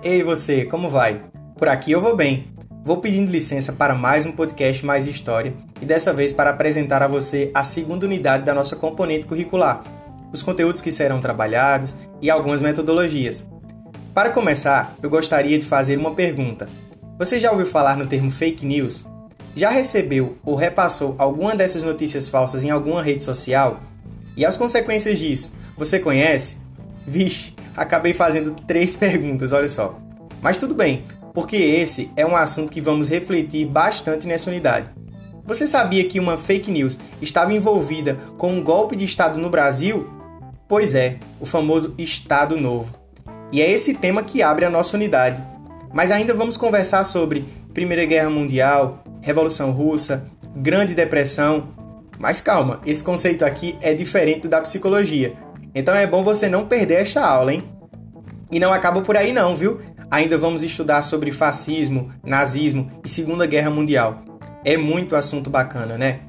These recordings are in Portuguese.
Ei você, como vai? Por aqui eu vou bem. Vou pedindo licença para mais um podcast Mais História e dessa vez para apresentar a você a segunda unidade da nossa componente curricular, os conteúdos que serão trabalhados e algumas metodologias. Para começar, eu gostaria de fazer uma pergunta. Você já ouviu falar no termo fake news? Já recebeu ou repassou alguma dessas notícias falsas em alguma rede social? E as consequências disso, você conhece? Vixe, acabei fazendo três perguntas, olha só. Mas tudo bem, porque esse é um assunto que vamos refletir bastante nessa unidade. Você sabia que uma fake news estava envolvida com um golpe de Estado no Brasil? Pois é, o famoso Estado Novo. E é esse tema que abre a nossa unidade. Mas ainda vamos conversar sobre Primeira Guerra Mundial, Revolução Russa, Grande Depressão. Mas calma, esse conceito aqui é diferente do da psicologia. Então é bom você não perder esta aula, hein? E não acaba por aí não, viu? Ainda vamos estudar sobre fascismo, nazismo e Segunda Guerra Mundial. É muito assunto bacana, né?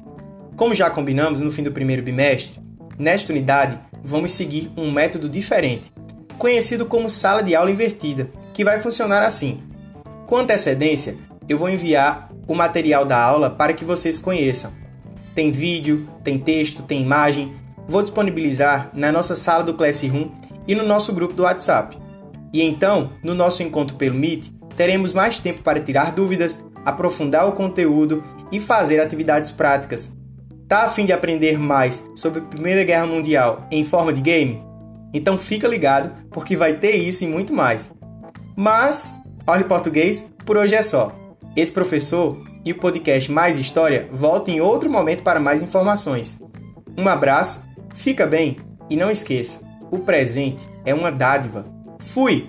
Como já combinamos no fim do primeiro bimestre, nesta unidade vamos seguir um método diferente, conhecido como sala de aula invertida, que vai funcionar assim. Com antecedência, eu vou enviar o material da aula para que vocês conheçam. Tem vídeo, tem texto, tem imagem. Vou disponibilizar na nossa sala do Classroom e no nosso grupo do WhatsApp. E então, no nosso encontro pelo Meet, teremos mais tempo para tirar dúvidas, aprofundar o conteúdo e fazer atividades práticas. Tá a fim de aprender mais sobre a Primeira Guerra Mundial em forma de game? Então fica ligado, porque vai ter isso e muito mais. Mas, olhe português, por hoje é só. Esse professor e o podcast Mais História voltam em outro momento para mais informações. Um abraço, fica bem e não esqueça, o presente é uma dádiva Fui!